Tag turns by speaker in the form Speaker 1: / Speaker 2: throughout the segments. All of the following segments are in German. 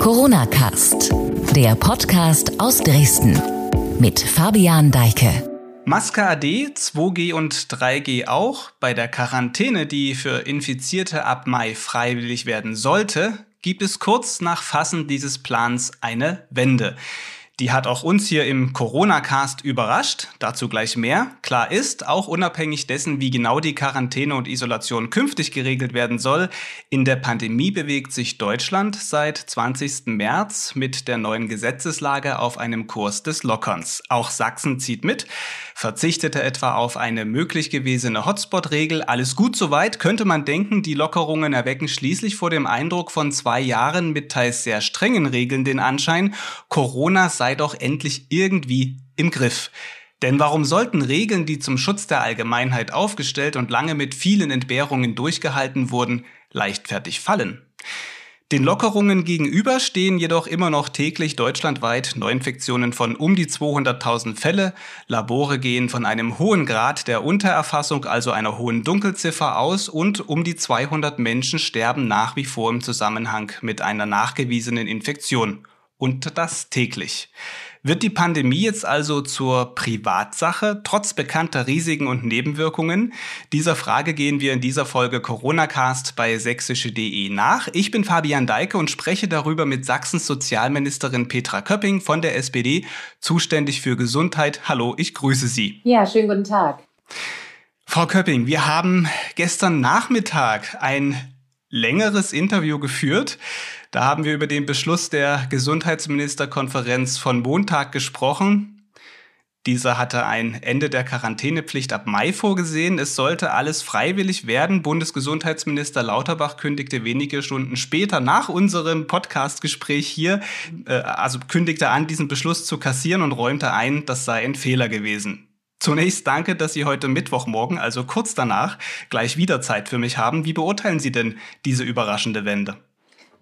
Speaker 1: Corona Cast, der Podcast aus Dresden mit Fabian Deike.
Speaker 2: Maske AD, 2G und 3G auch. Bei der Quarantäne, die für Infizierte ab Mai freiwillig werden sollte, gibt es kurz nach Fassen dieses Plans eine Wende. Die hat auch uns hier im Corona-Cast überrascht. Dazu gleich mehr. Klar ist, auch unabhängig dessen, wie genau die Quarantäne und Isolation künftig geregelt werden soll, in der Pandemie bewegt sich Deutschland seit 20. März mit der neuen Gesetzeslage auf einem Kurs des Lockerns. Auch Sachsen zieht mit, verzichtete etwa auf eine möglich gewesene Hotspot-Regel. Alles gut soweit, könnte man denken, die Lockerungen erwecken schließlich vor dem Eindruck von zwei Jahren mit teils sehr strengen Regeln den Anschein, Corona sei sei doch endlich irgendwie im Griff. Denn warum sollten Regeln, die zum Schutz der Allgemeinheit aufgestellt und lange mit vielen Entbehrungen durchgehalten wurden, leichtfertig fallen? Den Lockerungen gegenüber stehen jedoch immer noch täglich deutschlandweit Neuinfektionen von um die 200.000 Fälle. Labore gehen von einem hohen Grad der Untererfassung, also einer hohen Dunkelziffer aus und um die 200 Menschen sterben nach wie vor im Zusammenhang mit einer nachgewiesenen Infektion und das täglich. Wird die Pandemie jetzt also zur Privatsache, trotz bekannter Risiken und Nebenwirkungen? Dieser Frage gehen wir in dieser Folge Coronacast bei sächsische.de nach. Ich bin Fabian Deike und spreche darüber mit Sachsens Sozialministerin Petra Köpping von der SPD, zuständig für Gesundheit. Hallo, ich grüße Sie.
Speaker 3: Ja, schönen guten Tag.
Speaker 2: Frau Köpping, wir haben gestern Nachmittag ein längeres Interview geführt da haben wir über den Beschluss der Gesundheitsministerkonferenz von Montag gesprochen. Dieser hatte ein Ende der Quarantänepflicht ab Mai vorgesehen. Es sollte alles freiwillig werden. Bundesgesundheitsminister Lauterbach kündigte wenige Stunden später nach unserem Podcastgespräch hier, äh, also kündigte an, diesen Beschluss zu kassieren und räumte ein, das sei ein Fehler gewesen. Zunächst danke, dass Sie heute Mittwochmorgen, also kurz danach, gleich wieder Zeit für mich haben. Wie beurteilen Sie denn diese überraschende Wende?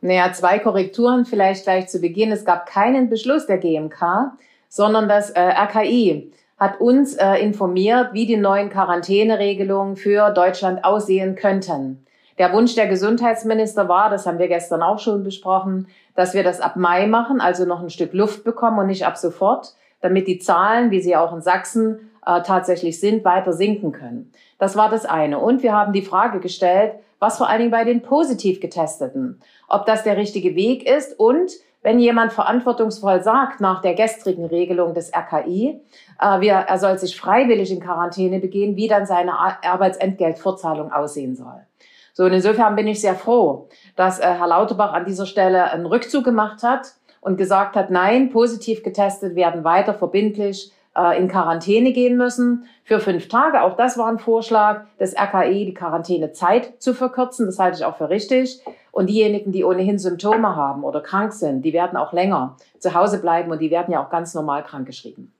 Speaker 3: Naja, zwei Korrekturen vielleicht gleich zu Beginn. Es gab keinen Beschluss der GMK, sondern das äh, RKI hat uns äh, informiert, wie die neuen Quarantäneregelungen für Deutschland aussehen könnten. Der Wunsch der Gesundheitsminister war, das haben wir gestern auch schon besprochen, dass wir das ab Mai machen, also noch ein Stück Luft bekommen und nicht ab sofort, damit die Zahlen, wie sie auch in Sachsen äh, tatsächlich sind, weiter sinken können. Das war das eine. Und wir haben die Frage gestellt, was vor allen Dingen bei den positiv getesteten, ob das der richtige Weg ist und wenn jemand verantwortungsvoll sagt nach der gestrigen Regelung des RKI, äh, wir, er soll sich freiwillig in Quarantäne begehen, wie dann seine Arbeitsentgeltvorzahlung aussehen soll. So, und insofern bin ich sehr froh, dass äh, Herr Lauterbach an dieser Stelle einen Rückzug gemacht hat und gesagt hat, nein, positiv getestet werden weiter verbindlich äh, in Quarantäne gehen müssen für fünf Tage. Auch das war ein Vorschlag des RKI, die Quarantänezeit zu verkürzen. Das halte ich auch für richtig. Und diejenigen, die ohnehin Symptome haben oder krank sind, die werden auch länger zu Hause bleiben und die werden ja auch ganz normal krankgeschrieben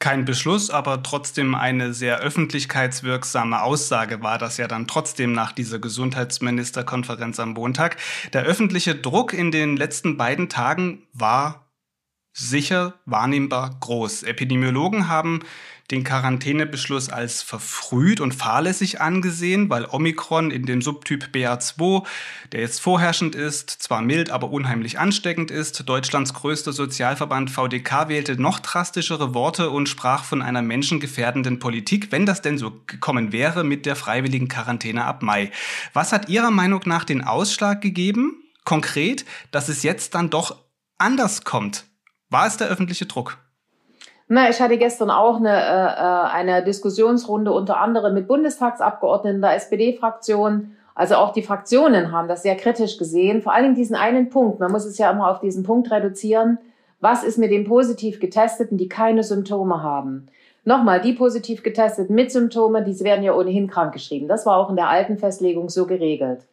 Speaker 2: kein Beschluss, aber trotzdem eine sehr öffentlichkeitswirksame Aussage war das ja dann trotzdem nach dieser Gesundheitsministerkonferenz am Montag. Der öffentliche Druck in den letzten beiden Tagen war sicher wahrnehmbar groß. Epidemiologen haben den Quarantänebeschluss als verfrüht und fahrlässig angesehen, weil Omikron in dem Subtyp BA2, der jetzt vorherrschend ist, zwar mild, aber unheimlich ansteckend ist. Deutschlands größter Sozialverband VDK wählte noch drastischere Worte und sprach von einer menschengefährdenden Politik, wenn das denn so gekommen wäre mit der freiwilligen Quarantäne ab Mai. Was hat Ihrer Meinung nach den Ausschlag gegeben, konkret, dass es jetzt dann doch anders kommt? War es der öffentliche Druck?
Speaker 3: Na, ich hatte gestern auch eine, äh, äh, eine Diskussionsrunde unter anderem mit Bundestagsabgeordneten der SPD-Fraktion. Also auch die Fraktionen haben das sehr kritisch gesehen. Vor allem diesen einen Punkt. Man muss es ja immer auf diesen Punkt reduzieren. Was ist mit den positiv Getesteten, die keine Symptome haben? Nochmal, die positiv Getesteten mit Symptomen, die werden ja ohnehin krankgeschrieben. Das war auch in der alten Festlegung so geregelt.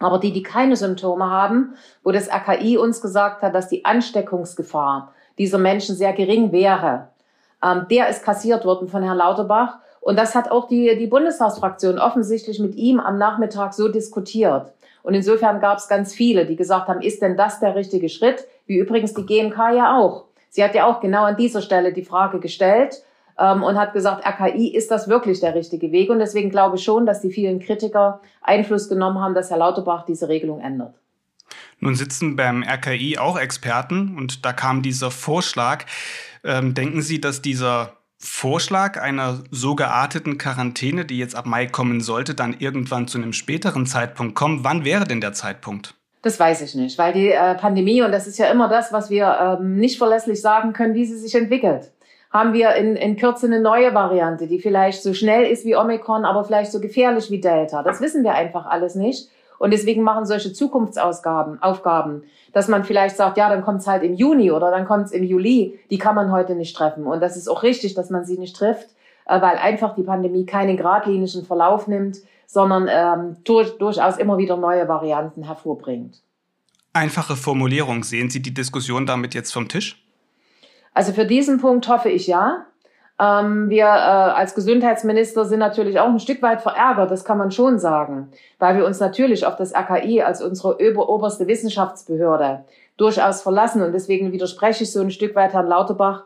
Speaker 3: Aber die, die keine Symptome haben, wo das AKI uns gesagt hat, dass die Ansteckungsgefahr dieser Menschen sehr gering wäre, ähm, der ist kassiert worden von Herrn Lauterbach. Und das hat auch die, die Bundestagsfraktion offensichtlich mit ihm am Nachmittag so diskutiert. Und insofern gab es ganz viele, die gesagt haben, ist denn das der richtige Schritt? Wie übrigens die GMK ja auch. Sie hat ja auch genau an dieser Stelle die Frage gestellt ähm, und hat gesagt, RKI, ist das wirklich der richtige Weg? Und deswegen glaube ich schon, dass die vielen Kritiker Einfluss genommen haben, dass Herr Lauterbach diese Regelung ändert.
Speaker 2: Nun sitzen beim RKI auch Experten und da kam dieser Vorschlag. Ähm, denken Sie, dass dieser Vorschlag einer so gearteten Quarantäne, die jetzt ab Mai kommen sollte, dann irgendwann zu einem späteren Zeitpunkt kommt? Wann wäre denn der Zeitpunkt?
Speaker 3: Das weiß ich nicht, weil die äh, Pandemie, und das ist ja immer das, was wir ähm, nicht verlässlich sagen können, wie sie sich entwickelt. Haben wir in, in Kürze eine neue Variante, die vielleicht so schnell ist wie Omikron, aber vielleicht so gefährlich wie Delta. Das wissen wir einfach alles nicht. Und deswegen machen solche Zukunftsausgaben, Aufgaben, dass man vielleicht sagt, ja, dann kommt es halt im Juni oder dann kommt es im Juli, die kann man heute nicht treffen. Und das ist auch richtig, dass man sie nicht trifft, äh, weil einfach die Pandemie keinen geradlinischen Verlauf nimmt, sondern ähm, durch, durchaus immer wieder neue Varianten hervorbringt.
Speaker 2: Einfache Formulierung. Sehen Sie die Diskussion damit jetzt vom Tisch?
Speaker 3: Also für diesen Punkt hoffe ich ja. Ähm, wir äh, als Gesundheitsminister sind natürlich auch ein Stück weit verärgert, das kann man schon sagen, weil wir uns natürlich auf das RKI als unsere oberste Wissenschaftsbehörde durchaus verlassen. Und deswegen widerspreche ich so ein Stück weit Herrn Lauterbach,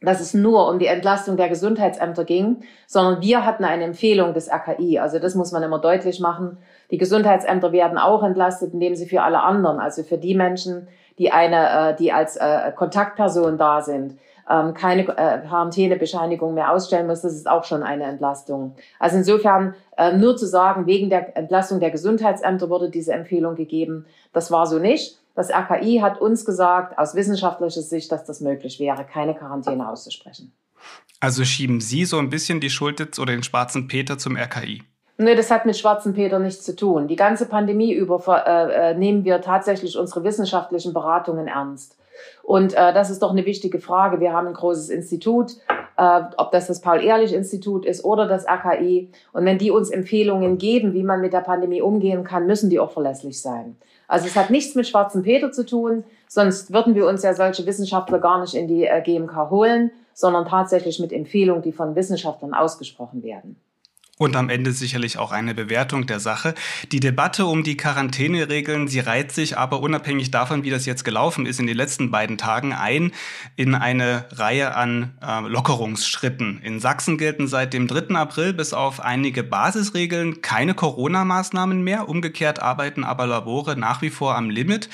Speaker 3: dass es nur um die Entlastung der Gesundheitsämter ging, sondern wir hatten eine Empfehlung des RKI. Also das muss man immer deutlich machen. Die Gesundheitsämter werden auch entlastet, indem sie für alle anderen, also für die Menschen, die eine, äh, die als äh, Kontaktperson da sind, ähm, keine äh, Quarantänebescheinigung mehr ausstellen muss, das ist auch schon eine Entlastung. Also insofern nur zu sagen, wegen der Entlastung der Gesundheitsämter wurde diese Empfehlung gegeben, das war so nicht. Das RKI hat uns gesagt, aus wissenschaftlicher Sicht, dass das möglich wäre, keine Quarantäne auszusprechen.
Speaker 2: Also schieben Sie so ein bisschen die Schuld jetzt oder den schwarzen Peter zum RKI?
Speaker 3: Nee, das hat mit schwarzen Peter nichts zu tun. Die ganze Pandemie über äh, äh, nehmen wir tatsächlich unsere wissenschaftlichen Beratungen ernst. Und äh, das ist doch eine wichtige Frage. Wir haben ein großes Institut, äh, ob das das Paul-Ehrlich-Institut ist oder das RKI. Und wenn die uns Empfehlungen geben, wie man mit der Pandemie umgehen kann, müssen die auch verlässlich sein. Also es hat nichts mit schwarzen Peter zu tun, sonst würden wir uns ja solche Wissenschaftler gar nicht in die äh, GMK holen, sondern tatsächlich mit Empfehlungen, die von Wissenschaftlern ausgesprochen werden.
Speaker 2: Und am Ende sicherlich auch eine Bewertung der Sache. Die Debatte um die Quarantäneregeln, sie reiht sich aber unabhängig davon, wie das jetzt gelaufen ist, in den letzten beiden Tagen ein in eine Reihe an äh, Lockerungsschritten. In Sachsen gelten seit dem 3. April bis auf einige Basisregeln keine Corona-Maßnahmen mehr. Umgekehrt arbeiten aber Labore nach wie vor am Limit.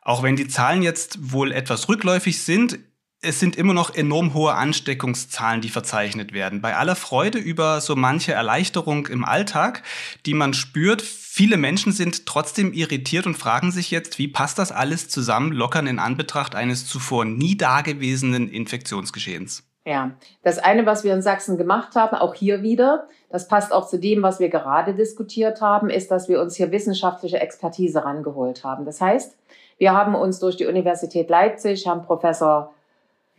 Speaker 2: Auch wenn die Zahlen jetzt wohl etwas rückläufig sind, es sind immer noch enorm hohe Ansteckungszahlen, die verzeichnet werden. Bei aller Freude über so manche Erleichterung im Alltag, die man spürt, viele Menschen sind trotzdem irritiert und fragen sich jetzt, wie passt das alles zusammen, lockern in Anbetracht eines zuvor nie dagewesenen Infektionsgeschehens?
Speaker 3: Ja, das eine, was wir in Sachsen gemacht haben, auch hier wieder, das passt auch zu dem, was wir gerade diskutiert haben, ist, dass wir uns hier wissenschaftliche Expertise rangeholt haben. Das heißt, wir haben uns durch die Universität Leipzig, Herrn Professor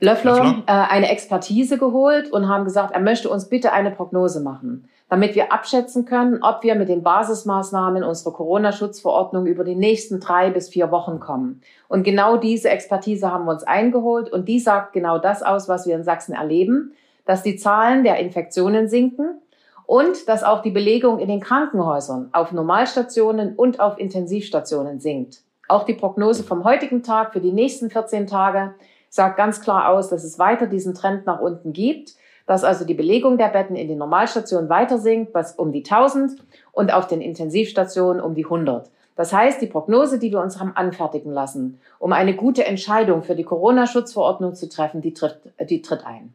Speaker 3: Löffler, Löffler. Äh, eine Expertise geholt und haben gesagt, er möchte uns bitte eine Prognose machen, damit wir abschätzen können, ob wir mit den Basismaßnahmen unserer Corona-Schutzverordnung über die nächsten drei bis vier Wochen kommen. Und genau diese Expertise haben wir uns eingeholt und die sagt genau das aus, was wir in Sachsen erleben, dass die Zahlen der Infektionen sinken und dass auch die Belegung in den Krankenhäusern auf Normalstationen und auf Intensivstationen sinkt. Auch die Prognose vom heutigen Tag für die nächsten 14 Tage sagt ganz klar aus, dass es weiter diesen Trend nach unten gibt, dass also die Belegung der Betten in den Normalstationen weiter sinkt, was um die 1000 und auf den Intensivstationen um die 100. Das heißt, die Prognose, die wir uns haben anfertigen lassen, um eine gute Entscheidung für die Corona-Schutzverordnung zu treffen, die tritt, die tritt ein.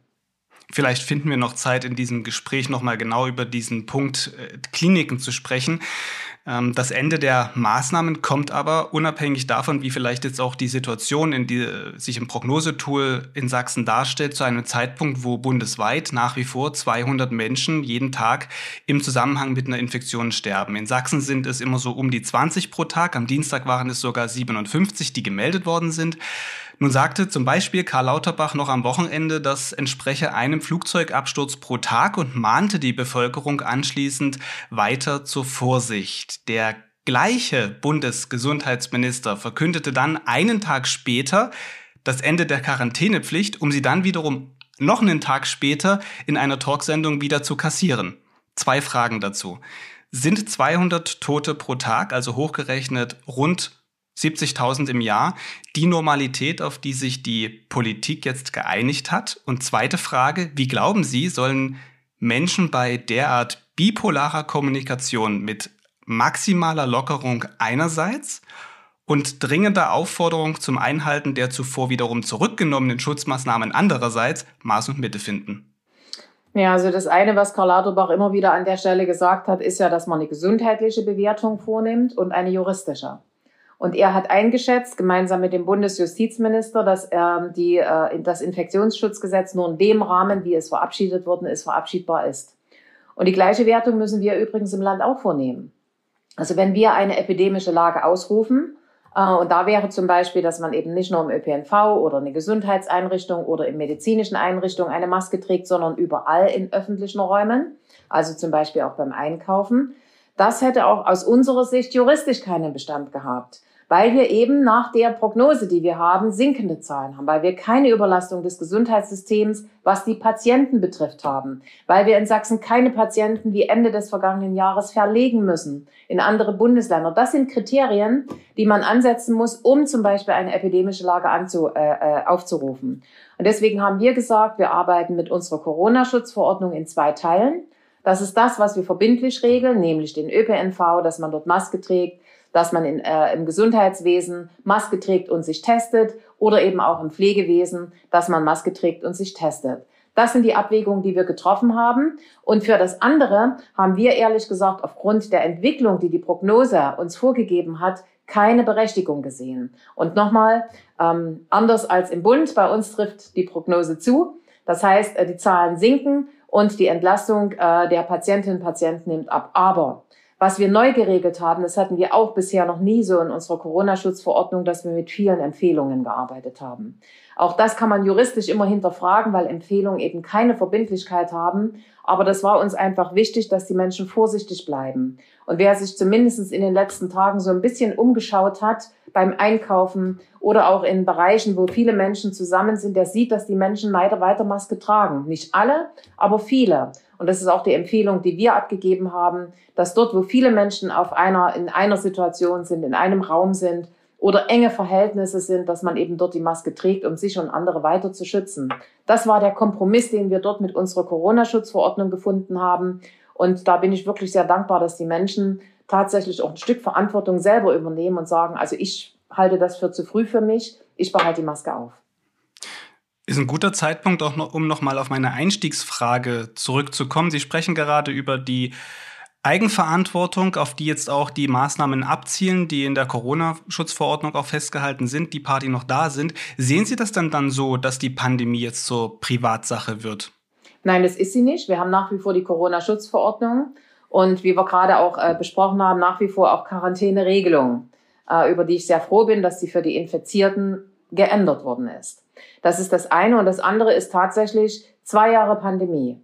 Speaker 2: Vielleicht finden wir noch Zeit, in diesem Gespräch nochmal genau über diesen Punkt äh, Kliniken zu sprechen. Ähm, das Ende der Maßnahmen kommt aber unabhängig davon, wie vielleicht jetzt auch die Situation, in die sich im Prognosetool in Sachsen darstellt, zu einem Zeitpunkt, wo bundesweit nach wie vor 200 Menschen jeden Tag im Zusammenhang mit einer Infektion sterben. In Sachsen sind es immer so um die 20 pro Tag. Am Dienstag waren es sogar 57, die gemeldet worden sind. Nun sagte zum Beispiel Karl Lauterbach noch am Wochenende, das entspreche einem Flugzeugabsturz pro Tag und mahnte die Bevölkerung anschließend weiter zur Vorsicht. Der gleiche Bundesgesundheitsminister verkündete dann einen Tag später das Ende der Quarantänepflicht, um sie dann wiederum noch einen Tag später in einer Talksendung wieder zu kassieren. Zwei Fragen dazu. Sind 200 Tote pro Tag, also hochgerechnet rund 70.000 im Jahr, die Normalität, auf die sich die Politik jetzt geeinigt hat? Und zweite Frage, wie glauben Sie, sollen Menschen bei derart bipolarer Kommunikation mit maximaler Lockerung einerseits und dringende Aufforderung zum Einhalten der zuvor wiederum zurückgenommenen Schutzmaßnahmen andererseits Maß und Mitte finden.
Speaker 3: Ja, also das eine, was Karl Lauterbach immer wieder an der Stelle gesagt hat, ist ja, dass man eine gesundheitliche Bewertung vornimmt und eine juristische. Und er hat eingeschätzt, gemeinsam mit dem Bundesjustizminister, dass er die, äh, das Infektionsschutzgesetz nur in dem Rahmen, wie es verabschiedet worden ist, verabschiedbar ist. Und die gleiche Wertung müssen wir übrigens im Land auch vornehmen. Also wenn wir eine epidemische Lage ausrufen, äh, und da wäre zum Beispiel, dass man eben nicht nur im ÖPNV oder eine Gesundheitseinrichtung oder in medizinischen Einrichtungen eine Maske trägt, sondern überall in öffentlichen Räumen, also zum Beispiel auch beim Einkaufen. Das hätte auch aus unserer Sicht juristisch keinen Bestand gehabt weil wir eben nach der Prognose, die wir haben, sinkende Zahlen haben, weil wir keine Überlastung des Gesundheitssystems, was die Patienten betrifft, haben, weil wir in Sachsen keine Patienten wie Ende des vergangenen Jahres verlegen müssen in andere Bundesländer. Das sind Kriterien, die man ansetzen muss, um zum Beispiel eine epidemische Lage anzu, äh, äh aufzurufen. Und deswegen haben wir gesagt, wir arbeiten mit unserer Corona-Schutzverordnung in zwei Teilen. Das ist das, was wir verbindlich regeln, nämlich den ÖPNV, dass man dort Maske trägt, dass man in, äh, im Gesundheitswesen Maske trägt und sich testet oder eben auch im Pflegewesen, dass man Maske trägt und sich testet. Das sind die Abwägungen, die wir getroffen haben. Und für das andere haben wir ehrlich gesagt aufgrund der Entwicklung, die die Prognose uns vorgegeben hat, keine Berechtigung gesehen. Und nochmal, ähm, anders als im Bund, bei uns trifft die Prognose zu. Das heißt, äh, die Zahlen sinken und die Entlastung äh, der Patientinnen und Patienten nimmt ab. Aber was wir neu geregelt haben, das hatten wir auch bisher noch nie so in unserer Corona-Schutzverordnung, dass wir mit vielen Empfehlungen gearbeitet haben. Auch das kann man juristisch immer hinterfragen, weil Empfehlungen eben keine Verbindlichkeit haben. Aber das war uns einfach wichtig, dass die Menschen vorsichtig bleiben. Und wer sich zumindest in den letzten Tagen so ein bisschen umgeschaut hat beim Einkaufen oder auch in Bereichen, wo viele Menschen zusammen sind, der sieht, dass die Menschen leider weiter Maske tragen. Nicht alle, aber viele. Und das ist auch die Empfehlung, die wir abgegeben haben, dass dort, wo viele Menschen auf einer, in einer Situation sind, in einem Raum sind oder enge Verhältnisse sind, dass man eben dort die Maske trägt, um sich und andere weiter zu schützen. Das war der Kompromiss, den wir dort mit unserer Corona-Schutzverordnung gefunden haben. Und da bin ich wirklich sehr dankbar, dass die Menschen tatsächlich auch ein Stück Verantwortung selber übernehmen und sagen, also ich halte das für zu früh für mich, ich behalte die Maske auf.
Speaker 2: Ist ein guter Zeitpunkt, auch noch, um nochmal auf meine Einstiegsfrage zurückzukommen. Sie sprechen gerade über die Eigenverantwortung, auf die jetzt auch die Maßnahmen abzielen, die in der Corona-Schutzverordnung auch festgehalten sind, die Party noch da sind. Sehen Sie das dann dann so, dass die Pandemie jetzt zur Privatsache wird?
Speaker 3: Nein, das ist sie nicht. Wir haben nach wie vor die Corona-Schutzverordnung und wie wir gerade auch äh, besprochen haben, nach wie vor auch Quarantäneregelungen, äh, über die ich sehr froh bin, dass sie für die Infizierten geändert worden ist. Das ist das eine. Und das andere ist tatsächlich zwei Jahre Pandemie.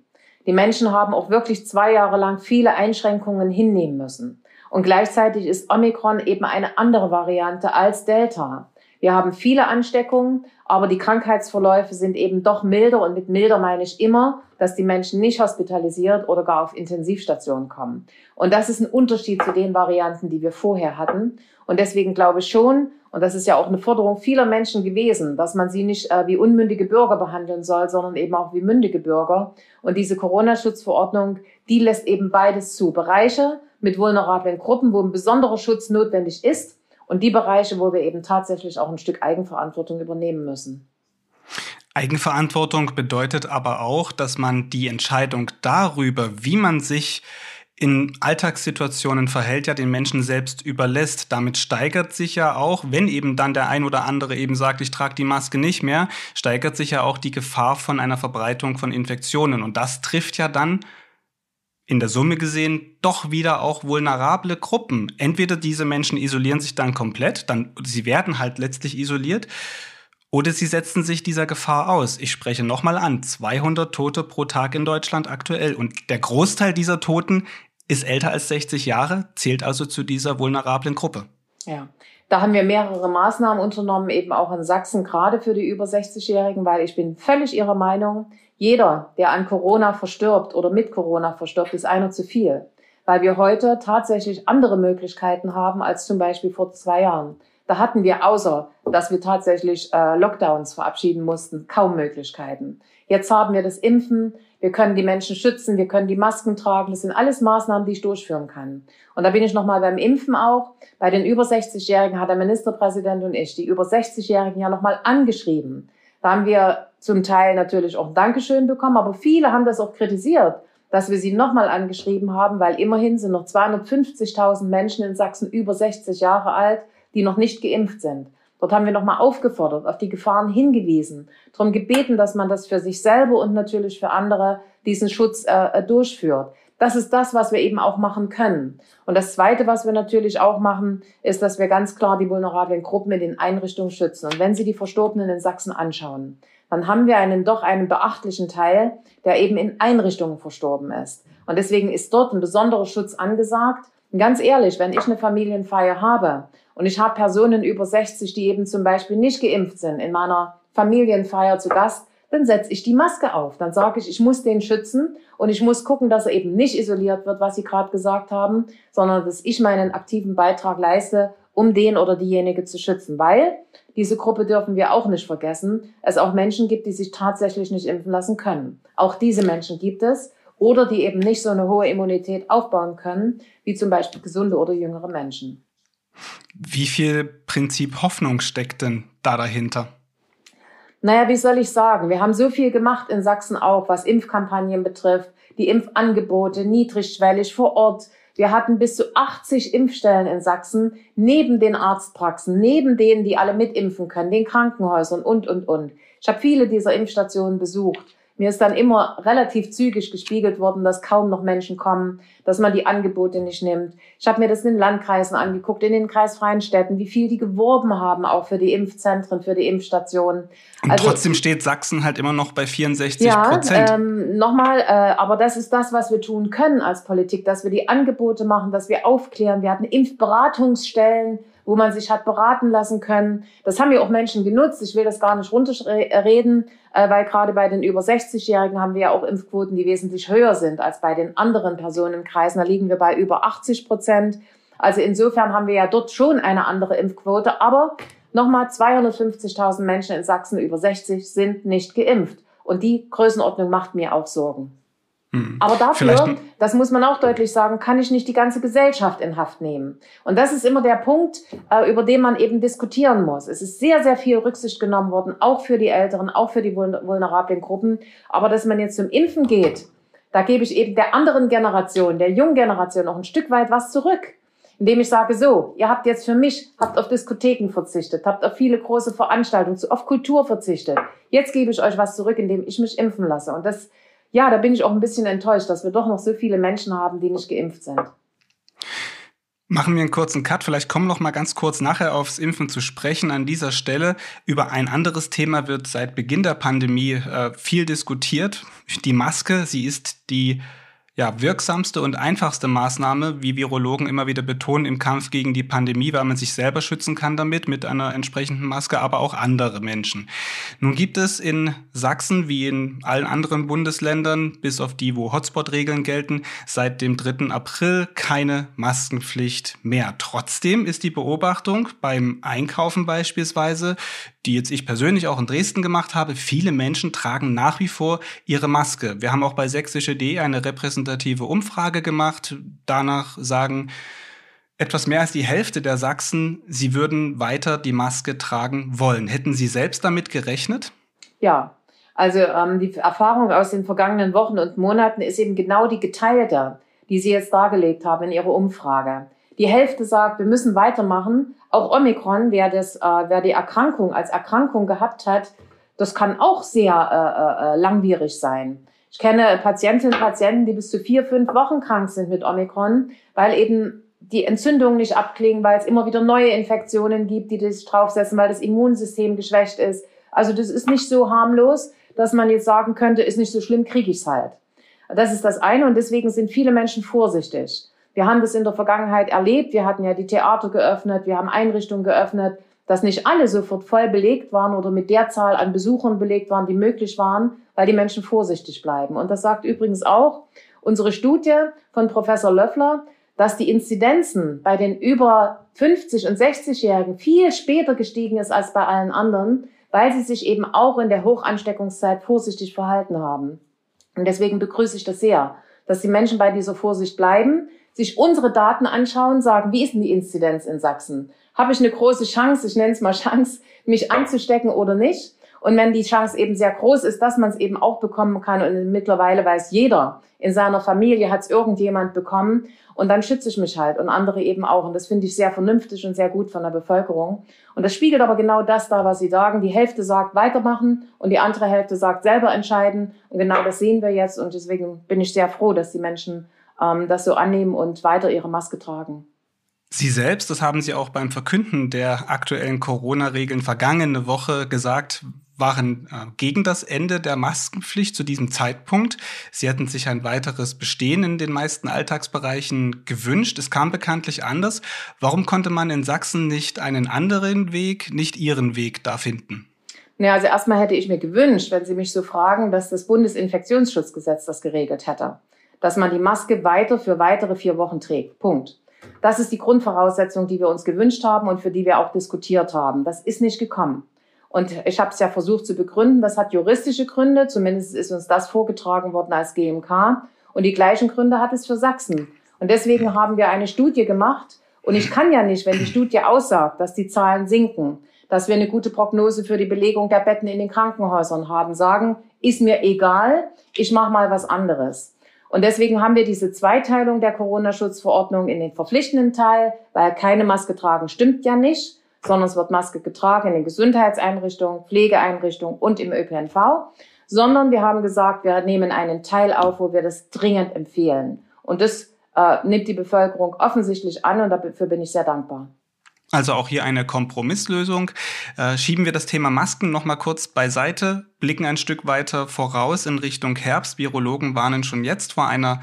Speaker 3: Die Menschen haben auch wirklich zwei Jahre lang viele Einschränkungen hinnehmen müssen. Und gleichzeitig ist Omikron eben eine andere Variante als Delta. Wir haben viele Ansteckungen, aber die Krankheitsverläufe sind eben doch milder. Und mit milder meine ich immer, dass die Menschen nicht hospitalisiert oder gar auf Intensivstationen kommen. Und das ist ein Unterschied zu den Varianten, die wir vorher hatten. Und deswegen glaube ich schon, und das ist ja auch eine Forderung vieler Menschen gewesen, dass man sie nicht äh, wie unmündige Bürger behandeln soll, sondern eben auch wie mündige Bürger. Und diese Corona-Schutzverordnung, die lässt eben beides zu. Bereiche mit vulnerablen Gruppen, wo ein besonderer Schutz notwendig ist und die Bereiche, wo wir eben tatsächlich auch ein Stück Eigenverantwortung übernehmen müssen.
Speaker 2: Eigenverantwortung bedeutet aber auch, dass man die Entscheidung darüber, wie man sich in Alltagssituationen verhält, ja den Menschen selbst überlässt. Damit steigert sich ja auch, wenn eben dann der ein oder andere eben sagt, ich trage die Maske nicht mehr, steigert sich ja auch die Gefahr von einer Verbreitung von Infektionen. Und das trifft ja dann in der Summe gesehen doch wieder auch vulnerable Gruppen. Entweder diese Menschen isolieren sich dann komplett, dann sie werden halt letztlich isoliert, oder sie setzen sich dieser Gefahr aus. Ich spreche nochmal an, 200 Tote pro Tag in Deutschland aktuell. Und der Großteil dieser Toten ist älter als 60 Jahre, zählt also zu dieser vulnerablen Gruppe.
Speaker 3: Ja, da haben wir mehrere Maßnahmen unternommen, eben auch in Sachsen, gerade für die über 60-Jährigen, weil ich bin völlig Ihrer Meinung, jeder, der an Corona verstirbt oder mit Corona verstirbt, ist einer zu viel. Weil wir heute tatsächlich andere Möglichkeiten haben als zum Beispiel vor zwei Jahren. Da hatten wir außer, dass wir tatsächlich äh, Lockdowns verabschieden mussten, kaum Möglichkeiten. Jetzt haben wir das Impfen, wir können die Menschen schützen, wir können die Masken tragen. Das sind alles Maßnahmen, die ich durchführen kann. Und da bin ich nochmal beim Impfen auch. Bei den über 60-Jährigen hat der Ministerpräsident und ich die über 60-Jährigen ja nochmal angeschrieben. Da haben wir zum Teil natürlich auch ein Dankeschön bekommen, aber viele haben das auch kritisiert, dass wir sie nochmal angeschrieben haben, weil immerhin sind noch 250.000 Menschen in Sachsen über 60 Jahre alt, die noch nicht geimpft sind. Dort haben wir nochmal aufgefordert, auf die Gefahren hingewiesen, darum gebeten, dass man das für sich selber und natürlich für andere diesen Schutz äh, durchführt. Das ist das, was wir eben auch machen können. Und das Zweite, was wir natürlich auch machen, ist, dass wir ganz klar die vulnerablen Gruppen in den Einrichtungen schützen. Und wenn Sie die Verstorbenen in Sachsen anschauen, dann haben wir einen doch einen beachtlichen Teil, der eben in Einrichtungen verstorben ist. Und deswegen ist dort ein besonderer Schutz angesagt. Und ganz ehrlich, wenn ich eine Familienfeier habe und ich habe Personen über 60, die eben zum Beispiel nicht geimpft sind, in meiner Familienfeier zu Gast, dann setze ich die Maske auf. Dann sage ich, ich muss den schützen und ich muss gucken, dass er eben nicht isoliert wird, was Sie gerade gesagt haben, sondern dass ich meinen aktiven Beitrag leiste, um den oder diejenige zu schützen. Weil, diese Gruppe dürfen wir auch nicht vergessen, es auch Menschen gibt, die sich tatsächlich nicht impfen lassen können. Auch diese Menschen gibt es oder die eben nicht so eine hohe Immunität aufbauen können, wie zum Beispiel gesunde oder jüngere Menschen.
Speaker 2: Wie viel Prinzip Hoffnung steckt denn da dahinter?
Speaker 3: Naja, wie soll ich sagen? Wir haben so viel gemacht in Sachsen auch, was Impfkampagnen betrifft, die Impfangebote niedrigschwellig vor Ort. Wir hatten bis zu 80 Impfstellen in Sachsen neben den Arztpraxen, neben denen, die alle mitimpfen können, den Krankenhäusern und, und, und. Ich habe viele dieser Impfstationen besucht. Mir ist dann immer relativ zügig gespiegelt worden, dass kaum noch Menschen kommen, dass man die Angebote nicht nimmt. Ich habe mir das in den Landkreisen angeguckt, in den kreisfreien Städten, wie viel die geworben haben, auch für die Impfzentren, für die Impfstationen.
Speaker 2: Und also, trotzdem steht Sachsen halt immer noch bei 64 Prozent.
Speaker 3: Ja, ähm, nochmal, äh, aber das ist das, was wir tun können als Politik, dass wir die Angebote machen, dass wir aufklären. Wir hatten Impfberatungsstellen wo man sich hat beraten lassen können. Das haben ja auch Menschen genutzt. Ich will das gar nicht runterreden, äh, weil gerade bei den über 60-Jährigen haben wir ja auch Impfquoten, die wesentlich höher sind als bei den anderen Personenkreisen. Da liegen wir bei über 80 Prozent. Also insofern haben wir ja dort schon eine andere Impfquote. Aber nochmal 250.000 Menschen in Sachsen über 60 sind nicht geimpft. Und die Größenordnung macht mir auch Sorgen. Hm. Aber dafür, Vielleicht das muss man auch deutlich sagen, kann ich nicht die ganze Gesellschaft in Haft nehmen. Und das ist immer der Punkt, äh, über den man eben diskutieren muss. Es ist sehr, sehr viel Rücksicht genommen worden, auch für die Älteren, auch für die vulnerablen Gruppen. Aber dass man jetzt zum Impfen geht, da gebe ich eben der anderen Generation, der jungen Generation noch ein Stück weit was zurück. Indem ich sage, so, ihr habt jetzt für mich, habt auf Diskotheken verzichtet, habt auf viele große Veranstaltungen, auf Kultur verzichtet. Jetzt gebe ich euch was zurück, indem ich mich impfen lasse. Und das ja, da bin ich auch ein bisschen enttäuscht, dass wir doch noch so viele Menschen haben, die nicht geimpft sind.
Speaker 2: Machen wir einen kurzen Cut. Vielleicht kommen wir noch mal ganz kurz nachher aufs Impfen zu sprechen. An dieser Stelle über ein anderes Thema wird seit Beginn der Pandemie äh, viel diskutiert. Die Maske, sie ist die ja, wirksamste und einfachste Maßnahme, wie Virologen immer wieder betonen, im Kampf gegen die Pandemie, weil man sich selber schützen kann damit, mit einer entsprechenden Maske, aber auch andere Menschen. Nun gibt es in Sachsen, wie in allen anderen Bundesländern, bis auf die, wo Hotspot-Regeln gelten, seit dem 3. April keine Maskenpflicht mehr. Trotzdem ist die Beobachtung beim Einkaufen beispielsweise, die jetzt ich persönlich auch in Dresden gemacht habe, viele Menschen tragen nach wie vor ihre Maske. Wir haben auch bei sächsische.de eine repräsentative Umfrage gemacht. Danach sagen etwas mehr als die Hälfte der Sachsen, sie würden weiter die Maske tragen wollen. Hätten Sie selbst damit gerechnet?
Speaker 3: Ja, also ähm, die Erfahrung aus den vergangenen Wochen und Monaten ist eben genau die geteilte, die Sie jetzt dargelegt haben in Ihrer Umfrage. Die Hälfte sagt, wir müssen weitermachen. Auch Omikron, wer, das, äh, wer die Erkrankung als Erkrankung gehabt hat, das kann auch sehr äh, äh, langwierig sein. Ich kenne Patientinnen und Patienten, die bis zu vier, fünf Wochen krank sind mit Omikron, weil eben die Entzündungen nicht abklingen, weil es immer wieder neue Infektionen gibt, die sich draufsetzen, weil das Immunsystem geschwächt ist. Also das ist nicht so harmlos, dass man jetzt sagen könnte, ist nicht so schlimm, kriege ich's halt. Das ist das eine und deswegen sind viele Menschen vorsichtig. Wir haben das in der Vergangenheit erlebt. Wir hatten ja die Theater geöffnet, wir haben Einrichtungen geöffnet, dass nicht alle sofort voll belegt waren oder mit der Zahl an Besuchern belegt waren, die möglich waren, weil die Menschen vorsichtig bleiben. Und das sagt übrigens auch unsere Studie von Professor Löffler, dass die Inzidenzen bei den über 50 und 60-Jährigen viel später gestiegen ist als bei allen anderen, weil sie sich eben auch in der Hochansteckungszeit vorsichtig verhalten haben. Und deswegen begrüße ich das sehr, dass die Menschen bei dieser Vorsicht bleiben, sich unsere Daten anschauen, sagen, wie ist denn die Inzidenz in Sachsen? Habe ich eine große Chance, ich nenne es mal Chance, mich anzustecken oder nicht? Und wenn die Chance eben sehr groß ist, dass man es eben auch bekommen kann und mittlerweile weiß jeder, in seiner Familie hat es irgendjemand bekommen und dann schütze ich mich halt und andere eben auch. Und das finde ich sehr vernünftig und sehr gut von der Bevölkerung. Und das spiegelt aber genau das da, was Sie sagen. Die Hälfte sagt weitermachen und die andere Hälfte sagt selber entscheiden. Und genau das sehen wir jetzt. Und deswegen bin ich sehr froh, dass die Menschen ähm, das so annehmen und weiter ihre Maske tragen.
Speaker 2: Sie selbst, das haben Sie auch beim Verkünden der aktuellen Corona-Regeln vergangene Woche gesagt, waren äh, gegen das Ende der Maskenpflicht zu diesem Zeitpunkt. Sie hätten sich ein weiteres Bestehen in den meisten Alltagsbereichen gewünscht. Es kam bekanntlich anders. Warum konnte man in Sachsen nicht einen anderen Weg, nicht Ihren Weg da finden?
Speaker 3: Ja, also erstmal hätte ich mir gewünscht, wenn Sie mich so fragen, dass das Bundesinfektionsschutzgesetz das geregelt hätte. Dass man die Maske weiter für weitere vier Wochen trägt. Punkt. Das ist die Grundvoraussetzung, die wir uns gewünscht haben und für die wir auch diskutiert haben. Das ist nicht gekommen. Und ich habe es ja versucht zu begründen. Das hat juristische Gründe. Zumindest ist uns das vorgetragen worden als GMK. Und die gleichen Gründe hat es für Sachsen. Und deswegen haben wir eine Studie gemacht. Und ich kann ja nicht, wenn die Studie aussagt, dass die Zahlen sinken, dass wir eine gute Prognose für die Belegung der Betten in den Krankenhäusern haben, sagen, ist mir egal, ich mache mal was anderes. Und deswegen haben wir diese Zweiteilung der Corona-Schutzverordnung in den verpflichtenden Teil, weil keine Maske tragen stimmt ja nicht, sondern es wird Maske getragen in den Gesundheitseinrichtungen, Pflegeeinrichtungen und im ÖPNV. Sondern wir haben gesagt, wir nehmen einen Teil auf, wo wir das dringend empfehlen. Und das äh, nimmt die Bevölkerung offensichtlich an und dafür bin ich sehr dankbar.
Speaker 2: Also auch hier eine Kompromisslösung. Äh, schieben wir das Thema Masken noch mal kurz beiseite, blicken ein Stück weiter voraus in Richtung Herbst. Virologen warnen schon jetzt vor einer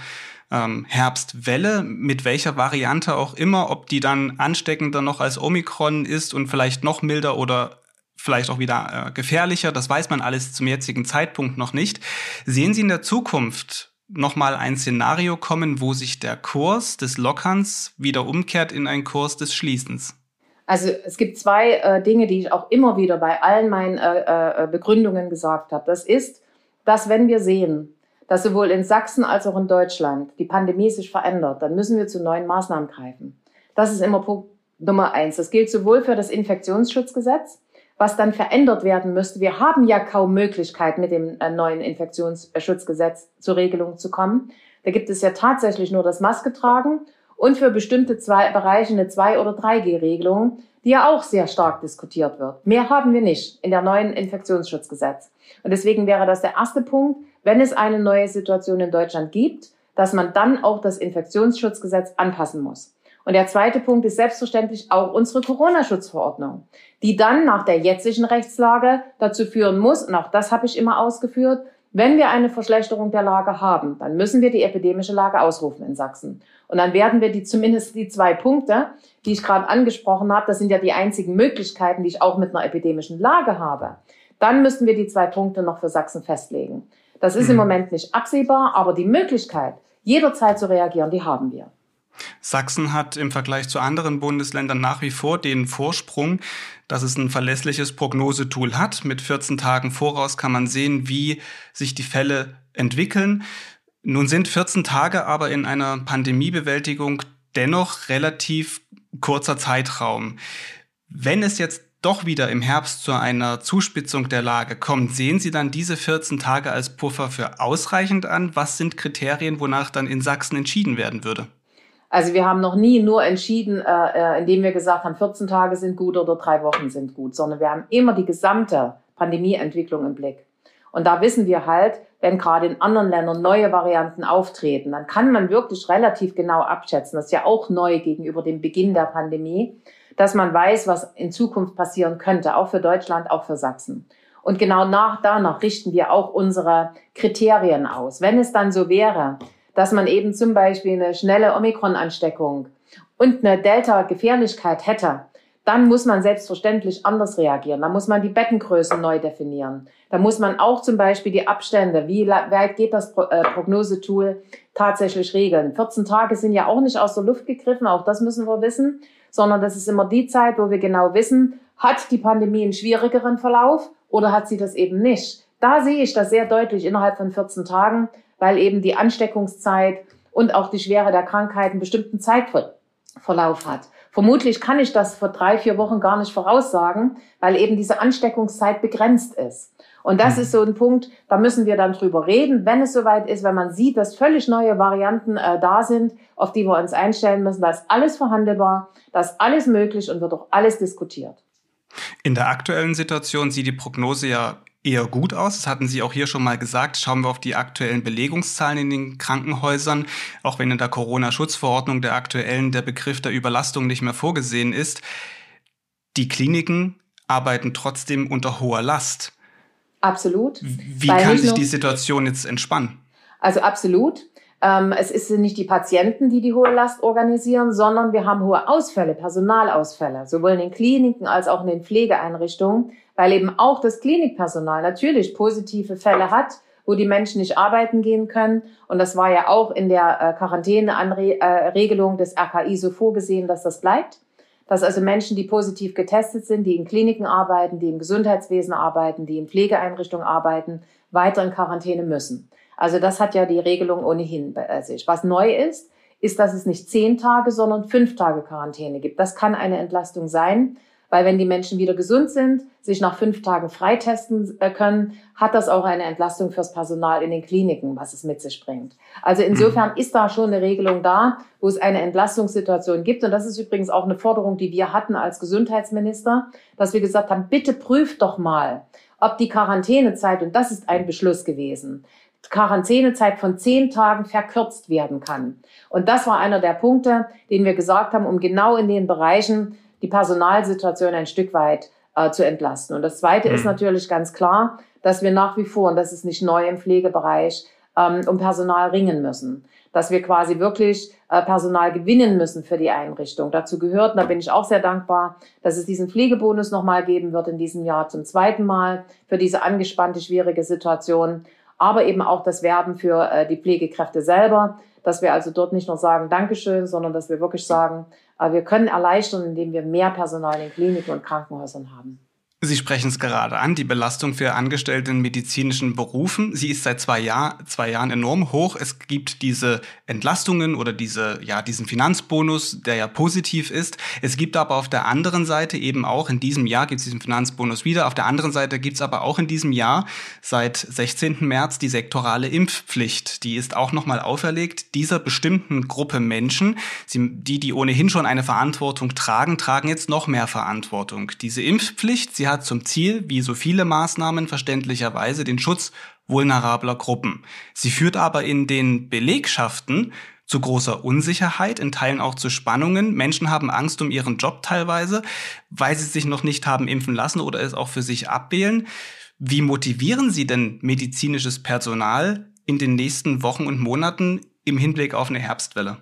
Speaker 2: ähm, Herbstwelle, mit welcher Variante auch immer, ob die dann ansteckender noch als Omikron ist und vielleicht noch milder oder vielleicht auch wieder äh, gefährlicher. Das weiß man alles zum jetzigen Zeitpunkt noch nicht. Sehen Sie in der Zukunft noch mal ein Szenario kommen, wo sich der Kurs des Lockerns wieder umkehrt in einen Kurs des Schließens?
Speaker 3: Also es gibt zwei äh, Dinge, die ich auch immer wieder bei allen meinen äh, äh, Begründungen gesagt habe. Das ist, dass wenn wir sehen, dass sowohl in Sachsen als auch in Deutschland die Pandemie sich verändert, dann müssen wir zu neuen Maßnahmen greifen. Das ist immer Punkt Nummer eins. Das gilt sowohl für das Infektionsschutzgesetz, was dann verändert werden müsste. Wir haben ja kaum Möglichkeit, mit dem äh, neuen Infektionsschutzgesetz zur Regelung zu kommen. Da gibt es ja tatsächlich nur das Maske tragen und für bestimmte zwei Bereiche eine 2- oder 3G-Regelung, die ja auch sehr stark diskutiert wird. Mehr haben wir nicht in der neuen Infektionsschutzgesetz. Und deswegen wäre das der erste Punkt, wenn es eine neue Situation in Deutschland gibt, dass man dann auch das Infektionsschutzgesetz anpassen muss. Und der zweite Punkt ist selbstverständlich auch unsere Corona-Schutzverordnung, die dann nach der jetzigen Rechtslage dazu führen muss, und auch das habe ich immer ausgeführt, wenn wir eine Verschlechterung der Lage haben, dann müssen wir die epidemische Lage ausrufen in Sachsen. Und dann werden wir die zumindest die zwei Punkte, die ich gerade angesprochen habe, das sind ja die einzigen Möglichkeiten, die ich auch mit einer epidemischen Lage habe. Dann müssen wir die zwei Punkte noch für Sachsen festlegen. Das ist im mhm. Moment nicht absehbar, aber die Möglichkeit, jederzeit zu reagieren, die haben wir.
Speaker 2: Sachsen hat im Vergleich zu anderen Bundesländern nach wie vor den Vorsprung, dass es ein verlässliches Prognosetool hat. Mit 14 Tagen voraus kann man sehen, wie sich die Fälle entwickeln. Nun sind 14 Tage aber in einer Pandemiebewältigung dennoch relativ kurzer Zeitraum. Wenn es jetzt doch wieder im Herbst zu einer Zuspitzung der Lage kommt, sehen Sie dann diese 14 Tage als Puffer für ausreichend an? Was sind Kriterien, wonach dann in Sachsen entschieden werden würde?
Speaker 3: Also wir haben noch nie nur entschieden, äh, äh indem wir gesagt haben, 14 Tage sind gut oder drei Wochen sind gut, sondern wir haben immer die gesamte Pandemieentwicklung im Blick. Und da wissen wir halt, wenn gerade in anderen Ländern neue Varianten auftreten, dann kann man wirklich relativ genau abschätzen, das ist ja auch neu gegenüber dem Beginn der Pandemie, dass man weiß, was in Zukunft passieren könnte, auch für Deutschland, auch für Sachsen. Und genau nach, danach richten wir auch unsere Kriterien aus. Wenn es dann so wäre, dass man eben zum Beispiel eine schnelle Omikron-Ansteckung und eine Delta-Gefährlichkeit hätte, dann muss man selbstverständlich anders reagieren. Da muss man die Bettengröße neu definieren. Da muss man auch zum Beispiel die Abstände, wie weit geht das äh, Prognosetool tatsächlich regeln. 14 Tage sind ja auch nicht aus der Luft gegriffen, auch das müssen wir wissen, sondern das ist immer die Zeit, wo wir genau wissen, hat die Pandemie einen schwierigeren Verlauf oder hat sie das eben nicht. Da sehe ich das sehr deutlich innerhalb von 14 Tagen, weil eben die Ansteckungszeit und auch die Schwere der Krankheit einen bestimmten Zeitverlauf hat. Vermutlich kann ich das vor drei, vier Wochen gar nicht voraussagen, weil eben diese Ansteckungszeit begrenzt ist. Und das mhm. ist so ein Punkt, da müssen wir dann drüber reden, wenn es soweit ist, wenn man sieht, dass völlig neue Varianten äh, da sind, auf die wir uns einstellen müssen. Da ist alles verhandelbar, da ist alles möglich und wird auch alles diskutiert.
Speaker 2: In der aktuellen Situation sieht die Prognose ja eher gut aus. Das hatten Sie auch hier schon mal gesagt. Schauen wir auf die aktuellen Belegungszahlen in den Krankenhäusern. Auch wenn in der Corona-Schutzverordnung der aktuellen der Begriff der Überlastung nicht mehr vorgesehen ist. Die Kliniken arbeiten trotzdem unter hoher Last.
Speaker 3: Absolut.
Speaker 2: Wie kann sich die Situation jetzt entspannen?
Speaker 3: Also absolut. Ähm, es ist nicht die Patienten, die die hohe Last organisieren, sondern wir haben hohe Ausfälle, Personalausfälle, sowohl in den Kliniken als auch in den Pflegeeinrichtungen, weil eben auch das Klinikpersonal natürlich positive Fälle hat, wo die Menschen nicht arbeiten gehen können. Und das war ja auch in der äh, Quarantäneregelung des RKI so vorgesehen, dass das bleibt. Dass also Menschen, die positiv getestet sind, die in Kliniken arbeiten, die im Gesundheitswesen arbeiten, die in Pflegeeinrichtungen arbeiten, weiter in Quarantäne müssen. Also das hat ja die Regelung ohnehin bei sich. Was neu ist, ist, dass es nicht zehn Tage, sondern fünf Tage Quarantäne gibt. Das kann eine Entlastung sein, weil wenn die Menschen wieder gesund sind, sich nach fünf Tagen freitesten äh, können, hat das auch eine Entlastung fürs Personal in den Kliniken, was es mit sich bringt. Also insofern mhm. ist da schon eine Regelung da, wo es eine Entlastungssituation gibt. Und das ist übrigens auch eine Forderung, die wir hatten als Gesundheitsminister, dass wir gesagt haben, bitte prüft doch mal, ob die Quarantänezeit, und das ist ein Beschluss gewesen, Quarantänezeit von zehn Tagen verkürzt werden kann. Und das war einer der Punkte, den wir gesagt haben, um genau in den Bereichen die Personalsituation ein Stück weit äh, zu entlasten. Und das Zweite mhm. ist natürlich ganz klar, dass wir nach wie vor, und das ist nicht neu im Pflegebereich, ähm, um Personal ringen müssen. Dass wir quasi wirklich äh, Personal gewinnen müssen für die Einrichtung. Dazu gehört, und da bin ich auch sehr dankbar, dass es diesen Pflegebonus nochmal geben wird in diesem Jahr zum zweiten Mal für diese angespannte, schwierige Situation aber eben auch das Werben für äh, die Pflegekräfte selber, dass wir also dort nicht nur sagen Dankeschön, sondern dass wir wirklich sagen, äh, wir können erleichtern, indem wir mehr Personal in Kliniken und Krankenhäusern haben.
Speaker 2: Sie sprechen es gerade an, die Belastung für Angestellte in medizinischen Berufen. Sie ist seit zwei, Jahr, zwei Jahren enorm hoch. Es gibt diese Entlastungen oder diese, ja, diesen Finanzbonus, der ja positiv ist. Es gibt aber auf der anderen Seite eben auch in diesem Jahr gibt es diesen Finanzbonus wieder. Auf der anderen Seite gibt es aber auch in diesem Jahr seit 16. März die sektorale Impfpflicht. Die ist auch nochmal auferlegt dieser bestimmten Gruppe Menschen. Die, die ohnehin schon eine Verantwortung tragen, tragen jetzt noch mehr Verantwortung. Diese Impfpflicht, sie hat zum Ziel, wie so viele Maßnahmen verständlicherweise, den Schutz vulnerabler Gruppen. Sie führt aber in den Belegschaften zu großer Unsicherheit, in Teilen auch zu Spannungen. Menschen haben Angst um ihren Job teilweise, weil sie sich noch nicht haben impfen lassen oder es auch für sich abwählen. Wie motivieren Sie denn medizinisches Personal in den nächsten Wochen und Monaten im Hinblick auf eine Herbstwelle?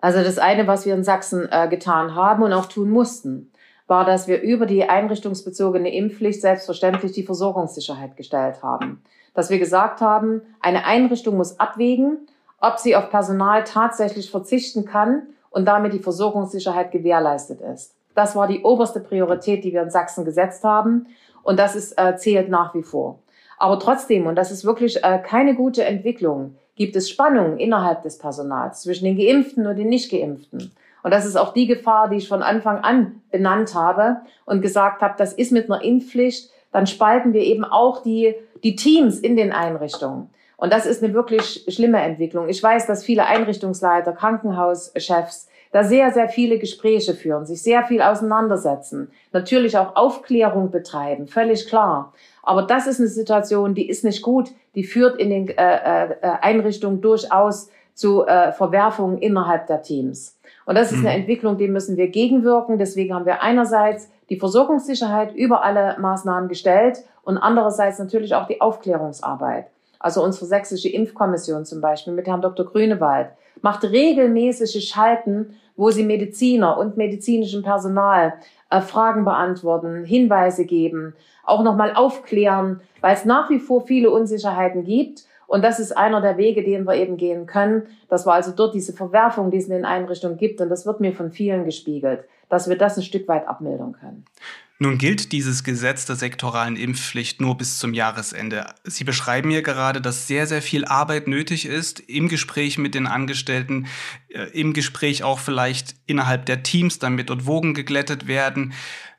Speaker 3: Also das eine, was wir in Sachsen äh, getan haben und auch tun mussten, war, dass wir über die einrichtungsbezogene Impfpflicht selbstverständlich die Versorgungssicherheit gestellt haben. Dass wir gesagt haben, eine Einrichtung muss abwägen, ob sie auf Personal tatsächlich verzichten kann und damit die Versorgungssicherheit gewährleistet ist. Das war die oberste Priorität, die wir in Sachsen gesetzt haben und das ist, äh, zählt nach wie vor. Aber trotzdem, und das ist wirklich äh, keine gute Entwicklung, gibt es Spannungen innerhalb des Personals zwischen den Geimpften und den Nicht-Geimpften. Und das ist auch die Gefahr, die ich von Anfang an benannt habe und gesagt habe, das ist mit einer Impfpflicht, dann spalten wir eben auch die, die Teams in den Einrichtungen. Und das ist eine wirklich schlimme Entwicklung. Ich weiß, dass viele Einrichtungsleiter, Krankenhauschefs da sehr, sehr viele Gespräche führen, sich sehr viel auseinandersetzen, natürlich auch Aufklärung betreiben, völlig klar. Aber das ist eine Situation, die ist nicht gut, die führt in den äh, äh, Einrichtungen durchaus zu äh, Verwerfungen innerhalb der Teams. Und das ist eine mhm. Entwicklung, dem müssen wir gegenwirken. Deswegen haben wir einerseits die Versorgungssicherheit über alle Maßnahmen gestellt und andererseits natürlich auch die Aufklärungsarbeit. Also unsere sächsische Impfkommission zum Beispiel mit Herrn Dr. Grünewald macht regelmäßige Schalten, wo sie Mediziner und medizinischem Personal äh, Fragen beantworten, Hinweise geben, auch nochmal aufklären, weil es nach wie vor viele Unsicherheiten gibt und das ist einer der Wege, den wir eben gehen können, dass wir also dort diese Verwerfung, die es in den Einrichtungen gibt, und das wird mir von vielen gespiegelt, dass wir das ein Stück weit abmildern können.
Speaker 2: Nun gilt dieses Gesetz der sektoralen Impfpflicht nur bis zum Jahresende. Sie beschreiben hier gerade, dass sehr, sehr viel Arbeit nötig ist im Gespräch mit den Angestellten, äh, im Gespräch auch vielleicht innerhalb der Teams, damit dort Wogen geglättet werden.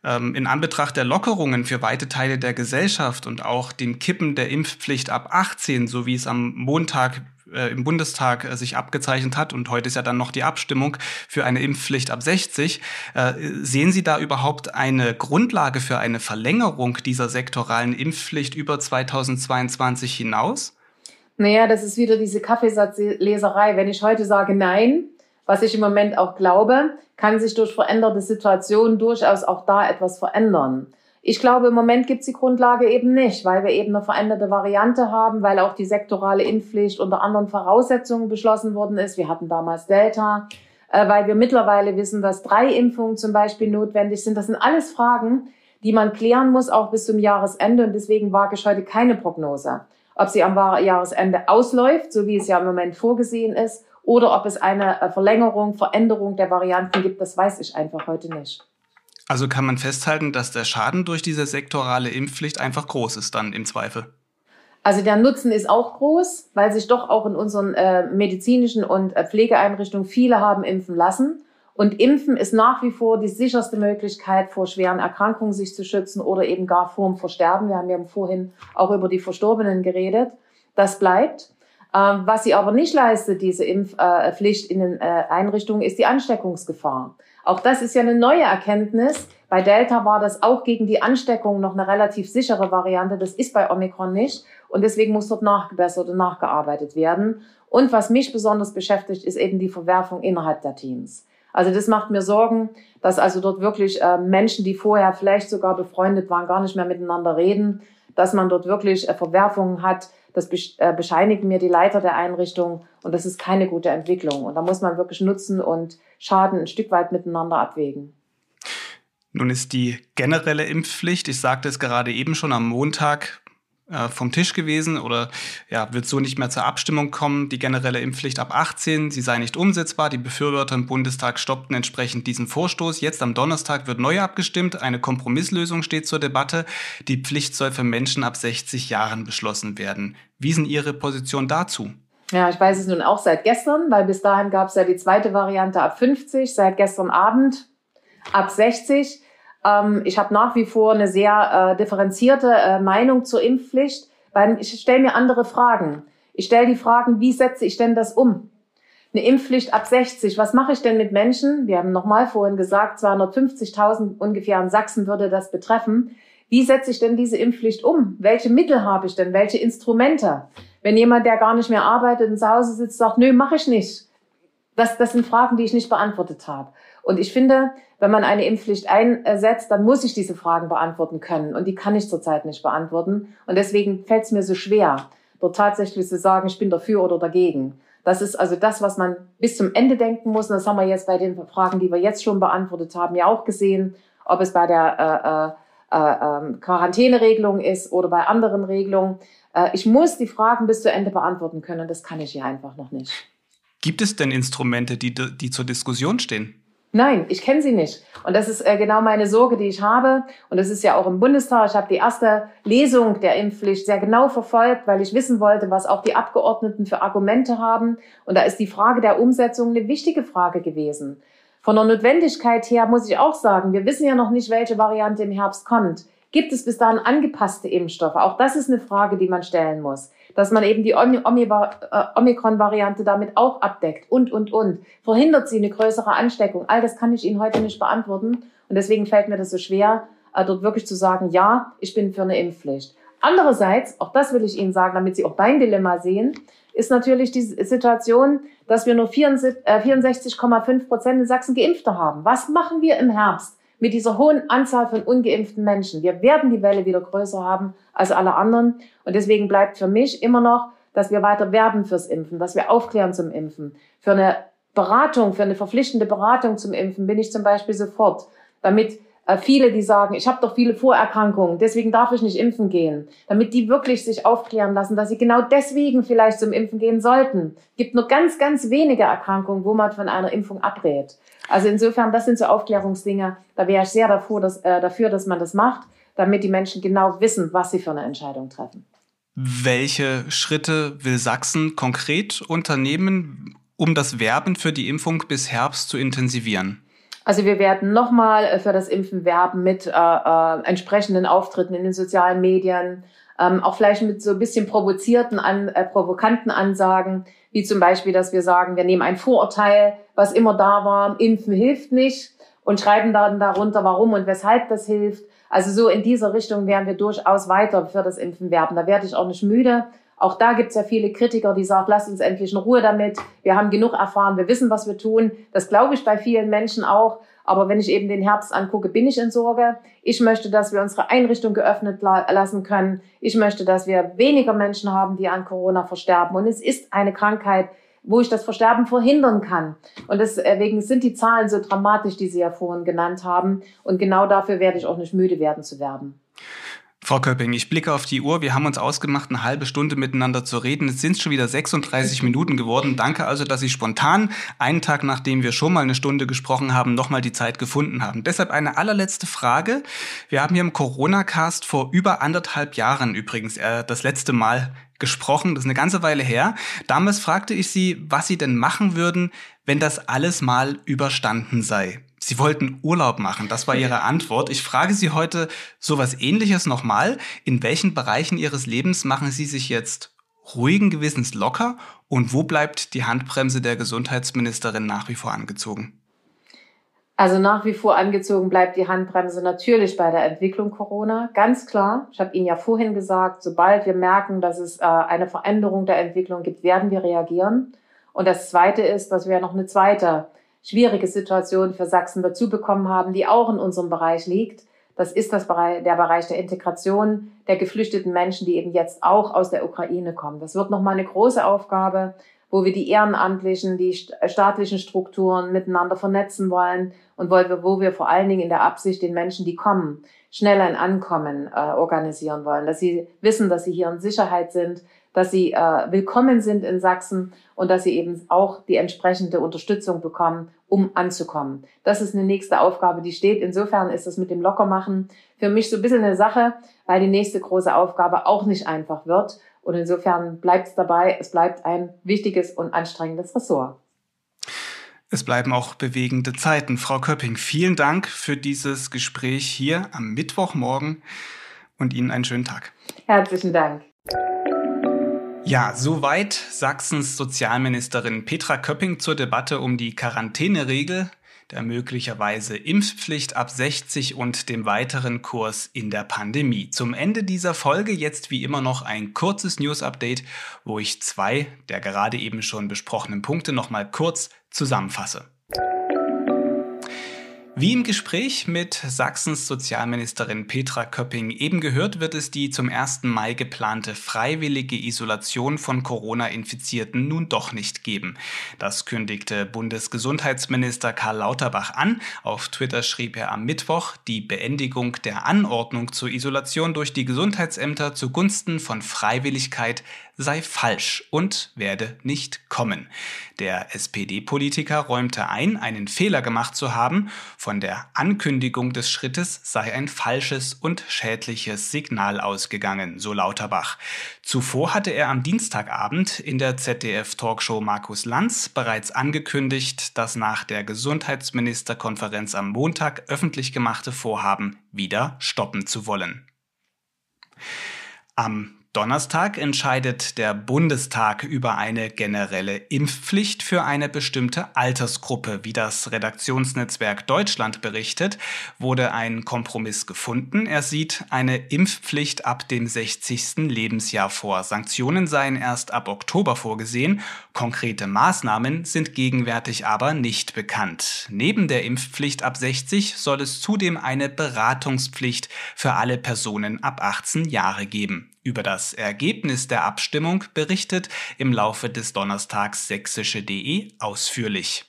Speaker 2: Ähm, in Anbetracht der Lockerungen für weite Teile der Gesellschaft und auch dem Kippen der Impfpflicht ab 18, so wie es am Montag äh, im Bundestag äh, sich abgezeichnet hat und heute ist ja dann noch die Abstimmung für eine Impfpflicht ab 60. Äh, sehen Sie da überhaupt eine Grundlage für eine Verlängerung dieser sektoralen Impfpflicht über 2022 hinaus?
Speaker 3: Naja, das ist wieder diese Kaffeesatzleserei. Wenn ich heute sage Nein, was ich im Moment auch glaube, kann sich durch veränderte Situationen durchaus auch da etwas verändern. Ich glaube, im Moment gibt es die Grundlage eben nicht, weil wir eben eine veränderte Variante haben, weil auch die sektorale Impfpflicht unter anderen Voraussetzungen beschlossen worden ist. Wir hatten damals Delta, äh, weil wir mittlerweile wissen, dass drei Impfungen zum Beispiel notwendig sind. Das sind alles Fragen, die man klären muss, auch bis zum Jahresende. Und deswegen wage ich heute keine Prognose. Ob sie am Jahresende ausläuft, so wie es ja im Moment vorgesehen ist, oder ob es eine äh, Verlängerung, Veränderung der Varianten gibt, das weiß ich einfach heute nicht.
Speaker 2: Also kann man festhalten, dass der Schaden durch diese sektorale Impfpflicht einfach groß ist dann im Zweifel.
Speaker 3: Also der Nutzen ist auch groß, weil sich doch auch in unseren äh, medizinischen und äh, Pflegeeinrichtungen viele haben impfen lassen. Und Impfen ist nach wie vor die sicherste Möglichkeit, vor schweren Erkrankungen sich zu schützen oder eben gar vor dem Versterben. Wir haben ja vorhin auch über die Verstorbenen geredet. Das bleibt. Ähm, was sie aber nicht leistet, diese Impfpflicht in den äh, Einrichtungen, ist die Ansteckungsgefahr. Auch das ist ja eine neue Erkenntnis. Bei Delta war das auch gegen die Ansteckung noch eine relativ sichere Variante. Das ist bei Omikron nicht. Und deswegen muss dort nachgebessert und nachgearbeitet werden. Und was mich besonders beschäftigt, ist eben die Verwerfung innerhalb der Teams. Also das macht mir Sorgen, dass also dort wirklich äh, Menschen, die vorher vielleicht sogar befreundet waren, gar nicht mehr miteinander reden, dass man dort wirklich äh, Verwerfungen hat, das äh, bescheinigen mir die Leiter der Einrichtung und das ist keine gute Entwicklung. Und da muss man wirklich Nutzen und Schaden ein Stück weit miteinander abwägen.
Speaker 2: Nun ist die generelle Impfpflicht, ich sagte es gerade eben schon am Montag, äh, vom Tisch gewesen oder ja, wird so nicht mehr zur Abstimmung kommen. Die generelle Impfpflicht ab 18, sie sei nicht umsetzbar. Die Befürworter im Bundestag stoppten entsprechend diesen Vorstoß. Jetzt am Donnerstag wird neu abgestimmt. Eine Kompromisslösung steht zur Debatte. Die Pflicht soll für Menschen ab 60 Jahren beschlossen werden. Wie sind Ihre Position dazu?
Speaker 3: Ja, ich weiß es nun auch seit gestern, weil bis dahin gab es ja die zweite Variante ab 50, seit gestern Abend ab 60. Ähm, ich habe nach wie vor eine sehr äh, differenzierte äh, Meinung zur Impfpflicht, weil ich stelle mir andere Fragen. Ich stelle die Fragen, wie setze ich denn das um? Eine Impfpflicht ab 60, was mache ich denn mit Menschen? Wir haben nochmal vorhin gesagt, 250.000 ungefähr in Sachsen würde das betreffen. Wie setze ich denn diese Impfpflicht um? Welche Mittel habe ich denn? Welche Instrumente? Wenn jemand, der gar nicht mehr arbeitet und zu Hause sitzt, sagt, nö, mache ich nicht. Das, das sind Fragen, die ich nicht beantwortet habe. Und ich finde, wenn man eine Impfpflicht einsetzt, dann muss ich diese Fragen beantworten können. Und die kann ich zurzeit nicht beantworten. Und deswegen fällt es mir so schwer, dort tatsächlich zu sagen, ich bin dafür oder dagegen. Das ist also das, was man bis zum Ende denken muss. Und das haben wir jetzt bei den Fragen, die wir jetzt schon beantwortet haben, ja auch gesehen. Ob es bei der äh, äh, äh, Quarantäneregelung ist oder bei anderen Regelungen. Äh, ich muss die Fragen bis zu Ende beantworten können. Das kann ich hier einfach noch nicht.
Speaker 2: Gibt es denn Instrumente, die, die zur Diskussion stehen?
Speaker 3: Nein, ich kenne sie nicht. Und das ist äh, genau meine Sorge, die ich habe. Und das ist ja auch im Bundestag. Ich habe die erste Lesung der Impfpflicht sehr genau verfolgt, weil ich wissen wollte, was auch die Abgeordneten für Argumente haben. Und da ist die Frage der Umsetzung eine wichtige Frage gewesen. Von der Notwendigkeit her muss ich auch sagen, wir wissen ja noch nicht, welche Variante im Herbst kommt. Gibt es bis dahin angepasste Impfstoffe? Auch das ist eine Frage, die man stellen muss dass man eben die äh, Omikron-Variante damit auch abdeckt und, und, und. Verhindert sie eine größere Ansteckung? All das kann ich Ihnen heute nicht beantworten. Und deswegen fällt mir das so schwer, äh, dort wirklich zu sagen, ja, ich bin für eine Impfpflicht. Andererseits, auch das will ich Ihnen sagen, damit Sie auch mein Dilemma sehen, ist natürlich die Situation, dass wir nur 64,5 äh, Prozent in Sachsen Geimpfte haben. Was machen wir im Herbst? Mit dieser hohen Anzahl von ungeimpften Menschen. Wir werden die Welle wieder größer haben als alle anderen. Und deswegen bleibt für mich immer noch, dass wir weiter werben fürs Impfen, dass wir aufklären zum Impfen. Für eine Beratung, für eine verpflichtende Beratung zum Impfen bin ich zum Beispiel sofort, damit viele, die sagen, ich habe doch viele Vorerkrankungen, deswegen darf ich nicht impfen gehen, damit die wirklich sich aufklären lassen, dass sie genau deswegen vielleicht zum Impfen gehen sollten. Gibt nur ganz, ganz wenige Erkrankungen, wo man von einer Impfung abrät. Also insofern, das sind so Aufklärungsdinge, da wäre ich sehr dafür dass, äh, dafür, dass man das macht, damit die Menschen genau wissen, was sie für eine Entscheidung treffen.
Speaker 2: Welche Schritte will Sachsen konkret unternehmen, um das Werben für die Impfung bis Herbst zu intensivieren?
Speaker 3: Also wir werden nochmal äh, für das Impfen werben mit äh, äh, entsprechenden Auftritten in den sozialen Medien, ähm, auch vielleicht mit so ein bisschen provozierten, an, äh, provokanten Ansagen, wie zum Beispiel, dass wir sagen, wir nehmen ein Vorurteil, was immer da war, Impfen hilft nicht und schreiben dann darunter, warum und weshalb das hilft. Also so in dieser Richtung werden wir durchaus weiter für das Impfen werben. Da werde ich auch nicht müde. Auch da gibt es ja viele Kritiker, die sagen, lasst uns endlich in Ruhe damit. Wir haben genug erfahren, wir wissen, was wir tun. Das glaube ich bei vielen Menschen auch. Aber wenn ich eben den Herbst angucke, bin ich in Sorge. Ich möchte, dass wir unsere Einrichtung geöffnet lassen können. Ich möchte, dass wir weniger Menschen haben, die an Corona versterben. Und es ist eine Krankheit, wo ich das Versterben verhindern kann. Und deswegen sind die Zahlen so dramatisch, die Sie ja vorhin genannt haben. Und genau dafür werde ich auch nicht müde werden zu werben.
Speaker 2: Frau Köpping, ich blicke auf die Uhr. Wir haben uns ausgemacht, eine halbe Stunde miteinander zu reden. Es sind schon wieder 36 Minuten geworden. Danke also, dass Sie spontan, einen Tag nachdem wir schon mal eine Stunde gesprochen haben, nochmal die Zeit gefunden haben. Deshalb eine allerletzte Frage. Wir haben hier im Corona-Cast vor über anderthalb Jahren übrigens äh, das letzte Mal gesprochen. Das ist eine ganze Weile her. Damals fragte ich Sie, was Sie denn machen würden, wenn das alles mal überstanden sei. Sie wollten Urlaub machen, das war Ihre Antwort. Ich frage Sie heute sowas ähnliches nochmal. In welchen Bereichen Ihres Lebens machen Sie sich jetzt ruhigen Gewissens locker und wo bleibt die Handbremse der Gesundheitsministerin nach wie vor angezogen?
Speaker 3: Also nach wie vor angezogen bleibt die Handbremse natürlich bei der Entwicklung Corona, ganz klar. Ich habe Ihnen ja vorhin gesagt, sobald wir merken, dass es äh, eine Veränderung der Entwicklung gibt, werden wir reagieren. Und das Zweite ist, dass wir noch eine zweite schwierige Situation für Sachsen dazu bekommen haben, die auch in unserem Bereich liegt. Das ist das Bereich, der Bereich der Integration der geflüchteten Menschen, die eben jetzt auch aus der Ukraine kommen. Das wird nochmal eine große Aufgabe, wo wir die ehrenamtlichen, die staatlichen Strukturen miteinander vernetzen wollen und wo wir vor allen Dingen in der Absicht den Menschen, die kommen, schnell ein Ankommen äh, organisieren wollen, dass sie wissen, dass sie hier in Sicherheit sind, dass sie äh, willkommen sind in Sachsen und dass sie eben auch die entsprechende Unterstützung bekommen, um anzukommen. Das ist eine nächste Aufgabe, die steht. Insofern ist das mit dem Lockermachen für mich so ein bisschen eine Sache, weil die nächste große Aufgabe auch nicht einfach wird. Und insofern bleibt es dabei, es bleibt ein wichtiges und anstrengendes Ressort.
Speaker 2: Es bleiben auch bewegende Zeiten. Frau Köpping, vielen Dank für dieses Gespräch hier am Mittwochmorgen und Ihnen einen schönen Tag.
Speaker 3: Herzlichen Dank.
Speaker 2: Ja, soweit Sachsens Sozialministerin Petra Köpping zur Debatte um die Quarantäneregel, der möglicherweise Impfpflicht ab 60 und dem weiteren Kurs in der Pandemie. Zum Ende dieser Folge jetzt wie immer noch ein kurzes News-Update, wo ich zwei der gerade eben schon besprochenen Punkte nochmal kurz zusammenfasse. Wie im Gespräch mit Sachsens Sozialministerin Petra Köpping eben gehört, wird es die zum 1. Mai geplante freiwillige Isolation von Corona-Infizierten nun doch nicht geben. Das kündigte Bundesgesundheitsminister Karl Lauterbach an. Auf Twitter schrieb er am Mittwoch, die Beendigung der Anordnung zur Isolation durch die Gesundheitsämter zugunsten von Freiwilligkeit sei falsch und werde nicht kommen. Der SPD-Politiker räumte ein, einen Fehler gemacht zu haben. Von der Ankündigung des Schrittes sei ein falsches und schädliches Signal ausgegangen, so Lauterbach. Zuvor hatte er am Dienstagabend in der ZDF-Talkshow Markus Lanz bereits angekündigt, das nach der Gesundheitsministerkonferenz am Montag öffentlich gemachte Vorhaben wieder stoppen zu wollen. Am Donnerstag entscheidet der Bundestag über eine generelle Impfpflicht für eine bestimmte Altersgruppe. Wie das Redaktionsnetzwerk Deutschland berichtet, wurde ein Kompromiss gefunden. Er sieht eine Impfpflicht ab dem 60. Lebensjahr vor. Sanktionen seien erst ab Oktober vorgesehen. Konkrete Maßnahmen sind gegenwärtig aber nicht bekannt. Neben der Impfpflicht ab 60 soll es zudem eine Beratungspflicht für alle Personen ab 18 Jahre geben. Über das Ergebnis der Abstimmung berichtet im Laufe des Donnerstags sächsische.de ausführlich.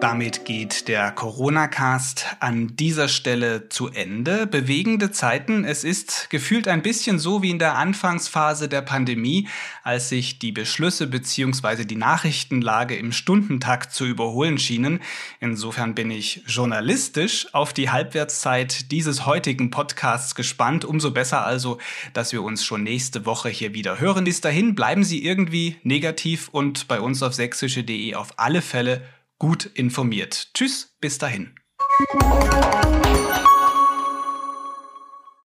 Speaker 2: Damit geht der Corona-Cast an dieser Stelle zu Ende. Bewegende Zeiten. Es ist gefühlt ein bisschen so wie in der Anfangsphase der Pandemie, als sich die Beschlüsse bzw. die Nachrichtenlage im Stundentakt zu überholen schienen. Insofern bin ich journalistisch auf die Halbwertszeit dieses heutigen Podcasts gespannt. Umso besser also, dass wir uns schon nächste Woche hier wieder hören. Bis dahin bleiben Sie irgendwie negativ und bei uns auf sächsische.de auf alle Fälle gut informiert. Tschüss, bis dahin.